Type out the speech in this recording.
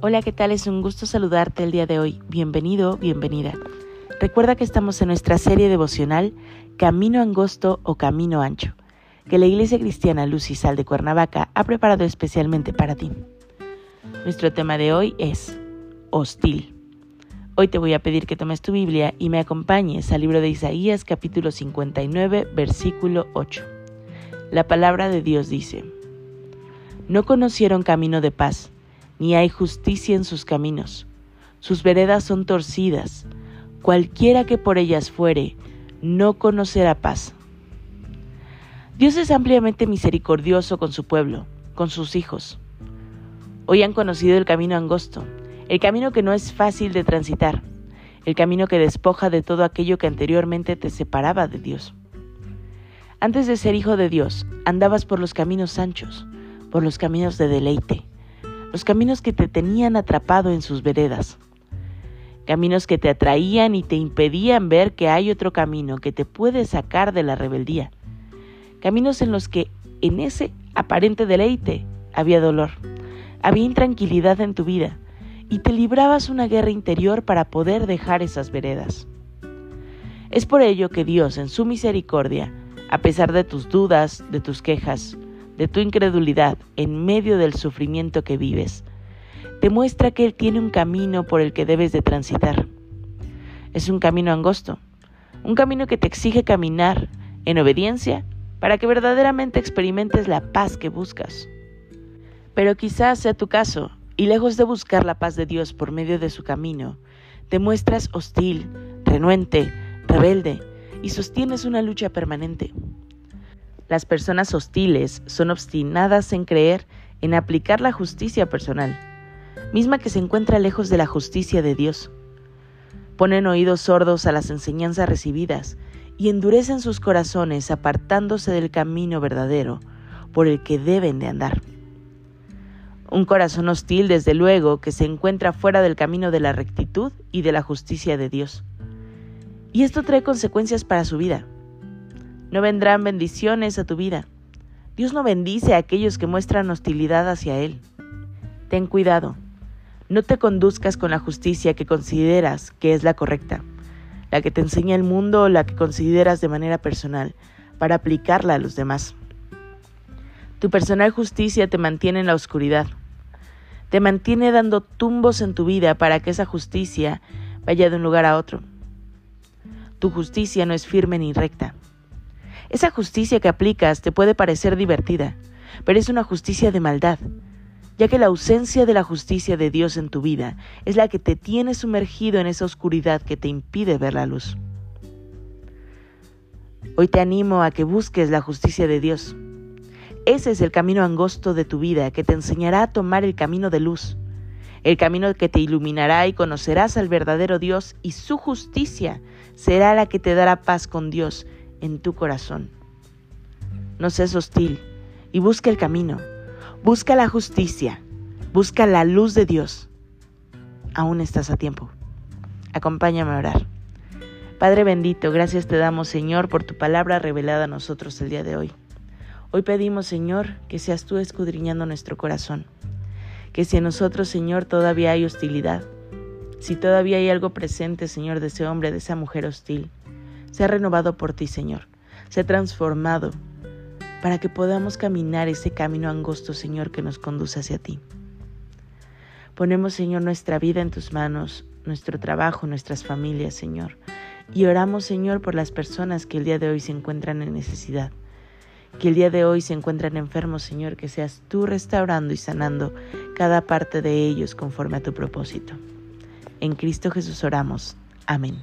Hola, ¿qué tal? Es un gusto saludarte el día de hoy. Bienvenido, bienvenida. Recuerda que estamos en nuestra serie devocional Camino Angosto o Camino Ancho, que la Iglesia Cristiana Luz y Sal de Cuernavaca ha preparado especialmente para ti. Nuestro tema de hoy es hostil. Hoy te voy a pedir que tomes tu Biblia y me acompañes al libro de Isaías capítulo 59 versículo 8. La palabra de Dios dice, No conocieron camino de paz ni hay justicia en sus caminos. Sus veredas son torcidas. Cualquiera que por ellas fuere, no conocerá paz. Dios es ampliamente misericordioso con su pueblo, con sus hijos. Hoy han conocido el camino angosto, el camino que no es fácil de transitar, el camino que despoja de todo aquello que anteriormente te separaba de Dios. Antes de ser hijo de Dios, andabas por los caminos anchos, por los caminos de deleite, los caminos que te tenían atrapado en sus veredas, caminos que te atraían y te impedían ver que hay otro camino que te puede sacar de la rebeldía, caminos en los que en ese aparente deleite había dolor, había intranquilidad en tu vida y te librabas una guerra interior para poder dejar esas veredas. Es por ello que Dios, en su misericordia, a pesar de tus dudas, de tus quejas, de tu incredulidad en medio del sufrimiento que vives, te muestra que Él tiene un camino por el que debes de transitar. Es un camino angosto, un camino que te exige caminar en obediencia para que verdaderamente experimentes la paz que buscas. Pero quizás sea tu caso, y lejos de buscar la paz de Dios por medio de su camino, te muestras hostil, renuente, rebelde, y sostienes una lucha permanente. Las personas hostiles son obstinadas en creer en aplicar la justicia personal, misma que se encuentra lejos de la justicia de Dios. Ponen oídos sordos a las enseñanzas recibidas y endurecen sus corazones apartándose del camino verdadero por el que deben de andar. Un corazón hostil, desde luego, que se encuentra fuera del camino de la rectitud y de la justicia de Dios. Y esto trae consecuencias para su vida. No vendrán bendiciones a tu vida. Dios no bendice a aquellos que muestran hostilidad hacia Él. Ten cuidado. No te conduzcas con la justicia que consideras que es la correcta, la que te enseña el mundo o la que consideras de manera personal, para aplicarla a los demás. Tu personal justicia te mantiene en la oscuridad. Te mantiene dando tumbos en tu vida para que esa justicia vaya de un lugar a otro. Tu justicia no es firme ni recta. Esa justicia que aplicas te puede parecer divertida, pero es una justicia de maldad, ya que la ausencia de la justicia de Dios en tu vida es la que te tiene sumergido en esa oscuridad que te impide ver la luz. Hoy te animo a que busques la justicia de Dios. Ese es el camino angosto de tu vida que te enseñará a tomar el camino de luz, el camino que te iluminará y conocerás al verdadero Dios y su justicia será la que te dará paz con Dios en tu corazón. No seas hostil y busca el camino, busca la justicia, busca la luz de Dios. Aún estás a tiempo. Acompáñame a orar. Padre bendito, gracias te damos Señor por tu palabra revelada a nosotros el día de hoy. Hoy pedimos Señor que seas tú escudriñando nuestro corazón, que si en nosotros Señor todavía hay hostilidad, si todavía hay algo presente Señor de ese hombre, de esa mujer hostil, se ha renovado por ti, Señor. Se ha transformado para que podamos caminar ese camino angosto, Señor, que nos conduce hacia ti. Ponemos, Señor, nuestra vida en tus manos, nuestro trabajo, nuestras familias, Señor. Y oramos, Señor, por las personas que el día de hoy se encuentran en necesidad. Que el día de hoy se encuentran enfermos, Señor, que seas tú restaurando y sanando cada parte de ellos conforme a tu propósito. En Cristo Jesús oramos. Amén.